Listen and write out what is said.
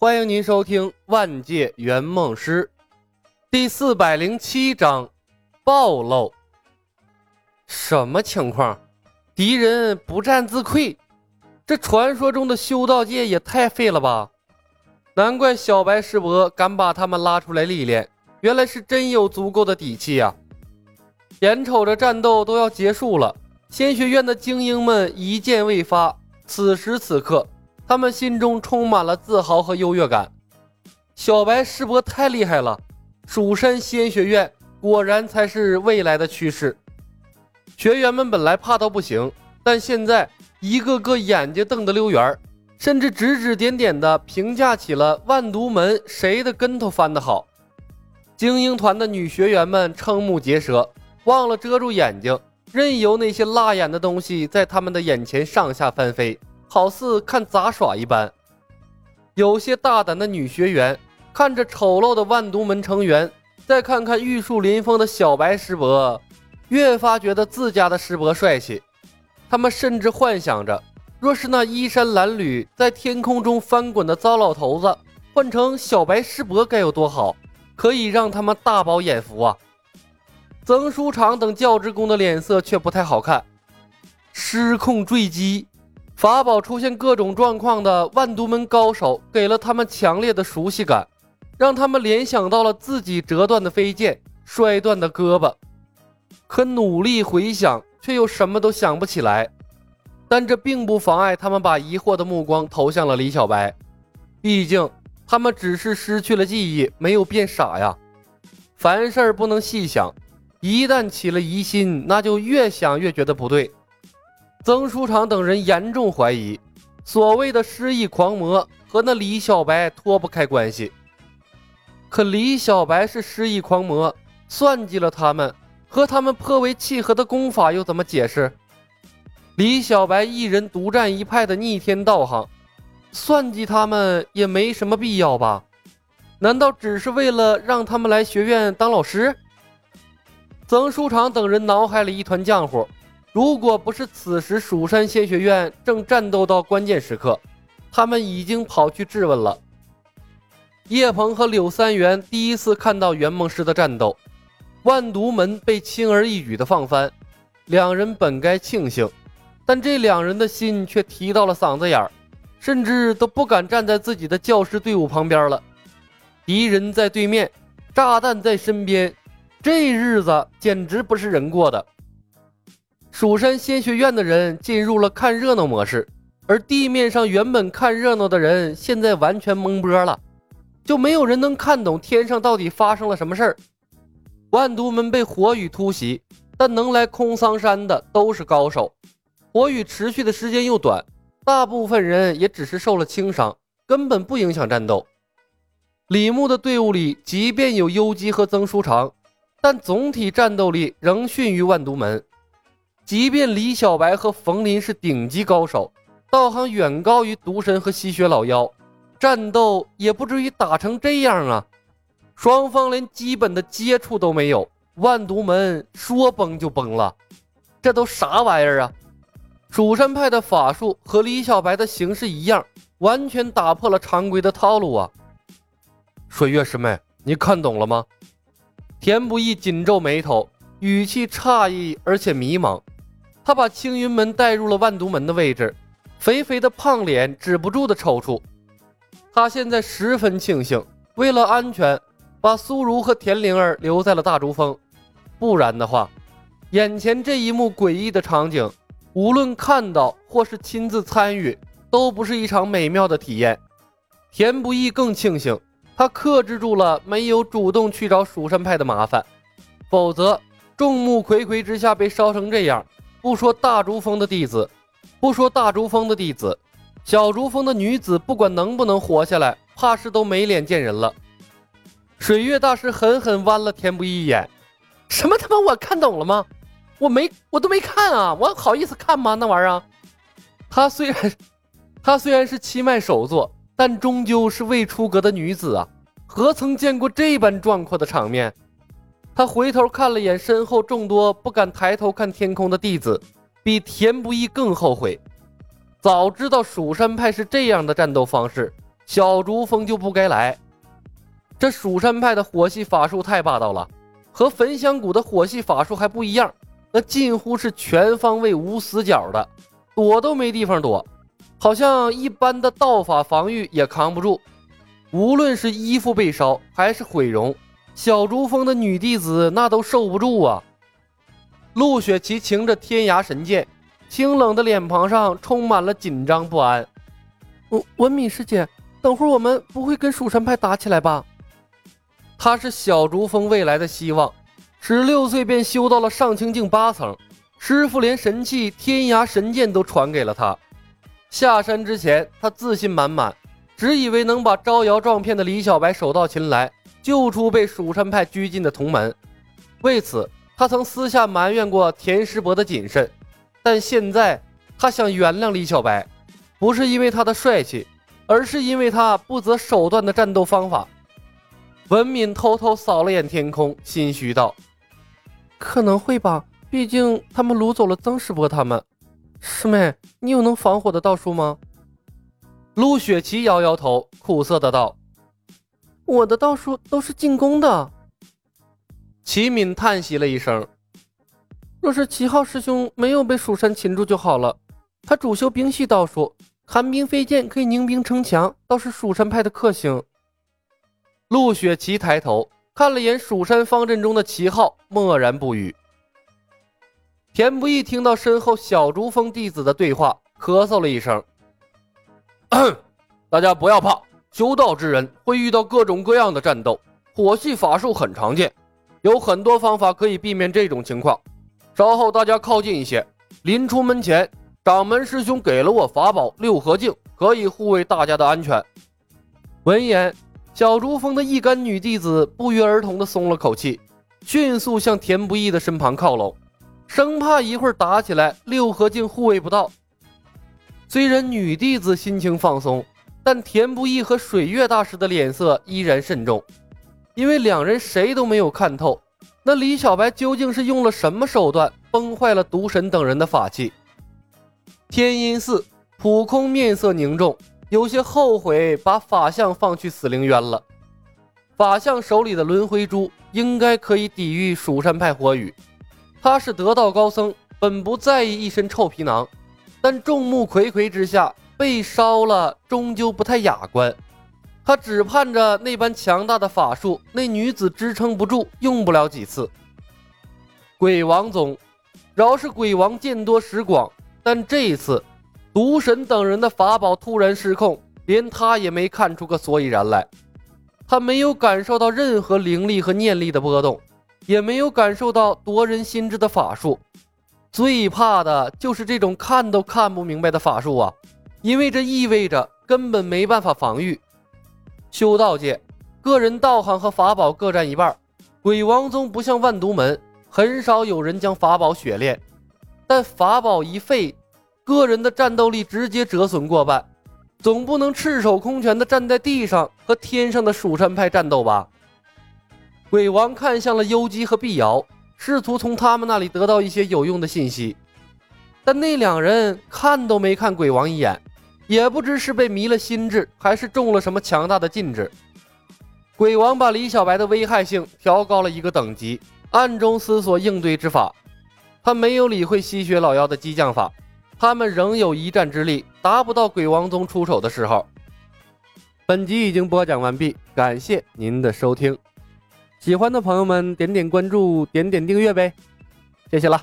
欢迎您收听《万界圆梦师》第四百零七章暴露。什么情况？敌人不战自溃？这传说中的修道界也太废了吧！难怪小白师伯敢把他们拉出来历练，原来是真有足够的底气呀！眼瞅着战斗都要结束了，仙学院的精英们一剑未发，此时此刻。他们心中充满了自豪和优越感。小白师伯太厉害了，蜀山仙学院果然才是未来的趋势。学员们本来怕到不行，但现在一个个眼睛瞪得溜圆儿，甚至指指点点的评价起了万毒门谁的跟头翻得好。精英团的女学员们瞠目结舌，忘了遮住眼睛，任由那些辣眼的东西在他们的眼前上下翻飞。好似看杂耍一般，有些大胆的女学员看着丑陋的万毒门成员，再看看玉树临风的小白师伯，越发觉得自家的师伯帅气。他们甚至幻想着，若是那衣衫褴褛在天空中翻滚的糟老头子换成小白师伯该有多好，可以让他们大饱眼福啊！曾书长等教职工的脸色却不太好看，失控坠机。法宝出现各种状况的万毒门高手，给了他们强烈的熟悉感，让他们联想到了自己折断的飞剑、摔断的胳膊。可努力回想，却又什么都想不起来。但这并不妨碍他们把疑惑的目光投向了李小白，毕竟他们只是失去了记忆，没有变傻呀。凡事不能细想，一旦起了疑心，那就越想越觉得不对。曾书长等人严重怀疑，所谓的失忆狂魔和那李小白脱不开关系。可李小白是失忆狂魔，算计了他们，和他们颇为契合的功法又怎么解释？李小白一人独占一派的逆天道行，算计他们也没什么必要吧？难道只是为了让他们来学院当老师？曾书长等人脑海里一团浆糊。如果不是此时蜀山仙学院正战斗到关键时刻，他们已经跑去质问了。叶鹏和柳三元第一次看到圆梦师的战斗，万毒门被轻而易举的放翻，两人本该庆幸，但这两人的心却提到了嗓子眼儿，甚至都不敢站在自己的教师队伍旁边了。敌人在对面，炸弹在身边，这日子简直不是人过的。蜀山仙学院的人进入了看热闹模式，而地面上原本看热闹的人现在完全懵波了，就没有人能看懂天上到底发生了什么事儿。万毒门被火雨突袭，但能来空桑山的都是高手，火雨持续的时间又短，大部分人也只是受了轻伤，根本不影响战斗。李牧的队伍里即便有幽姬和曾书长，但总体战斗力仍逊于万毒门。即便李小白和冯林是顶级高手，道行远高于毒神和吸血老妖，战斗也不至于打成这样啊！双方连基本的接触都没有，万毒门说崩就崩了，这都啥玩意儿啊？蜀山派的法术和李小白的形式一样，完全打破了常规的套路啊！水月师妹，你看懂了吗？田不易紧皱眉头，语气诧异而且迷茫。他把青云门带入了万毒门的位置，肥肥的胖脸止不住的抽搐。他现在十分庆幸，为了安全，把苏如和田灵儿留在了大竹峰，不然的话，眼前这一幕诡异的场景，无论看到或是亲自参与，都不是一场美妙的体验。田不易更庆幸，他克制住了没有主动去找蜀山派的麻烦，否则众目睽睽之下被烧成这样。不说大竹峰的弟子，不说大竹峰的弟子，小竹峰的女子，不管能不能活下来，怕是都没脸见人了。水月大师狠狠剜了田不易一眼：“什么他妈？我看懂了吗？我没，我都没看啊！我好意思看吗？那玩意儿？他虽然，他虽然是七脉首座，但终究是未出阁的女子啊，何曾见过这般壮阔的场面？”他回头看了眼身后众多不敢抬头看天空的弟子，比田不易更后悔。早知道蜀山派是这样的战斗方式，小竹峰就不该来。这蜀山派的火系法术太霸道了，和焚香谷的火系法术还不一样，那近乎是全方位无死角的，躲都没地方躲，好像一般的道法防御也扛不住。无论是衣服被烧还是毁容，小竹峰的女弟子那都受不住啊。陆雪琪擎着天涯神剑，清冷的脸庞上充满了紧张不安。文文敏师姐，等会儿我们不会跟蜀山派打起来吧？她是小竹峰未来的希望，十六岁便修到了上清境八层，师傅连神器天涯神剑都传给了她。下山之前，他自信满满。只以为能把招摇撞骗的李小白手到擒来，救出被蜀山派拘禁的同门。为此，他曾私下埋怨过田师伯的谨慎。但现在，他想原谅李小白，不是因为他的帅气，而是因为他不择手段的战斗方法。文敏偷偷扫了眼天空，心虚道：“可能会吧，毕竟他们掳走了曾师伯他们。师妹，你有能防火的道术吗？”陆雪琪摇摇头，苦涩的道：“我的道术都是进攻的。”齐敏叹息了一声：“若是齐浩师兄没有被蜀山擒住就好了。他主修兵系道术，寒冰飞剑可以凝冰城墙，倒是蜀山派的克星。”陆雪琪抬头看了眼蜀山方阵中的齐浩，默然不语。田不易听到身后小竹峰弟子的对话，咳嗽了一声。大家不要怕，修道之人会遇到各种各样的战斗，火系法术很常见，有很多方法可以避免这种情况。稍后大家靠近一些，临出门前，掌门师兄给了我法宝六合镜，可以护卫大家的安全。闻言，小竹峰的一干女弟子不约而同地松了口气，迅速向田不易的身旁靠拢，生怕一会儿打起来，六合镜护卫不到。虽然女弟子心情放松，但田不易和水月大师的脸色依然慎重，因为两人谁都没有看透，那李小白究竟是用了什么手段崩坏了毒神等人的法器。天音寺普空面色凝重，有些后悔把法相放去死灵渊了。法相手里的轮回珠应该可以抵御蜀山派火雨，他是得道高僧，本不在意一身臭皮囊。但众目睽睽之下被烧了，终究不太雅观。他只盼着那般强大的法术，那女子支撑不住，用不了几次。鬼王宗，饶是鬼王见多识广，但这一次，毒神等人的法宝突然失控，连他也没看出个所以然来。他没有感受到任何灵力和念力的波动，也没有感受到夺人心智的法术。最怕的就是这种看都看不明白的法术啊，因为这意味着根本没办法防御。修道界，个人道行和法宝各占一半。鬼王宗不像万毒门，很少有人将法宝血炼，但法宝一废，个人的战斗力直接折损过半。总不能赤手空拳的站在地上和天上的蜀山派战斗吧？鬼王看向了幽姬和碧瑶。试图从他们那里得到一些有用的信息，但那两人看都没看鬼王一眼，也不知是被迷了心智，还是中了什么强大的禁制。鬼王把李小白的危害性调高了一个等级，暗中思索应对之法。他没有理会吸血老妖的激将法，他们仍有一战之力，达不到鬼王宗出手的时候。本集已经播讲完毕，感谢您的收听。喜欢的朋友们，点点关注，点点订阅呗，谢谢了。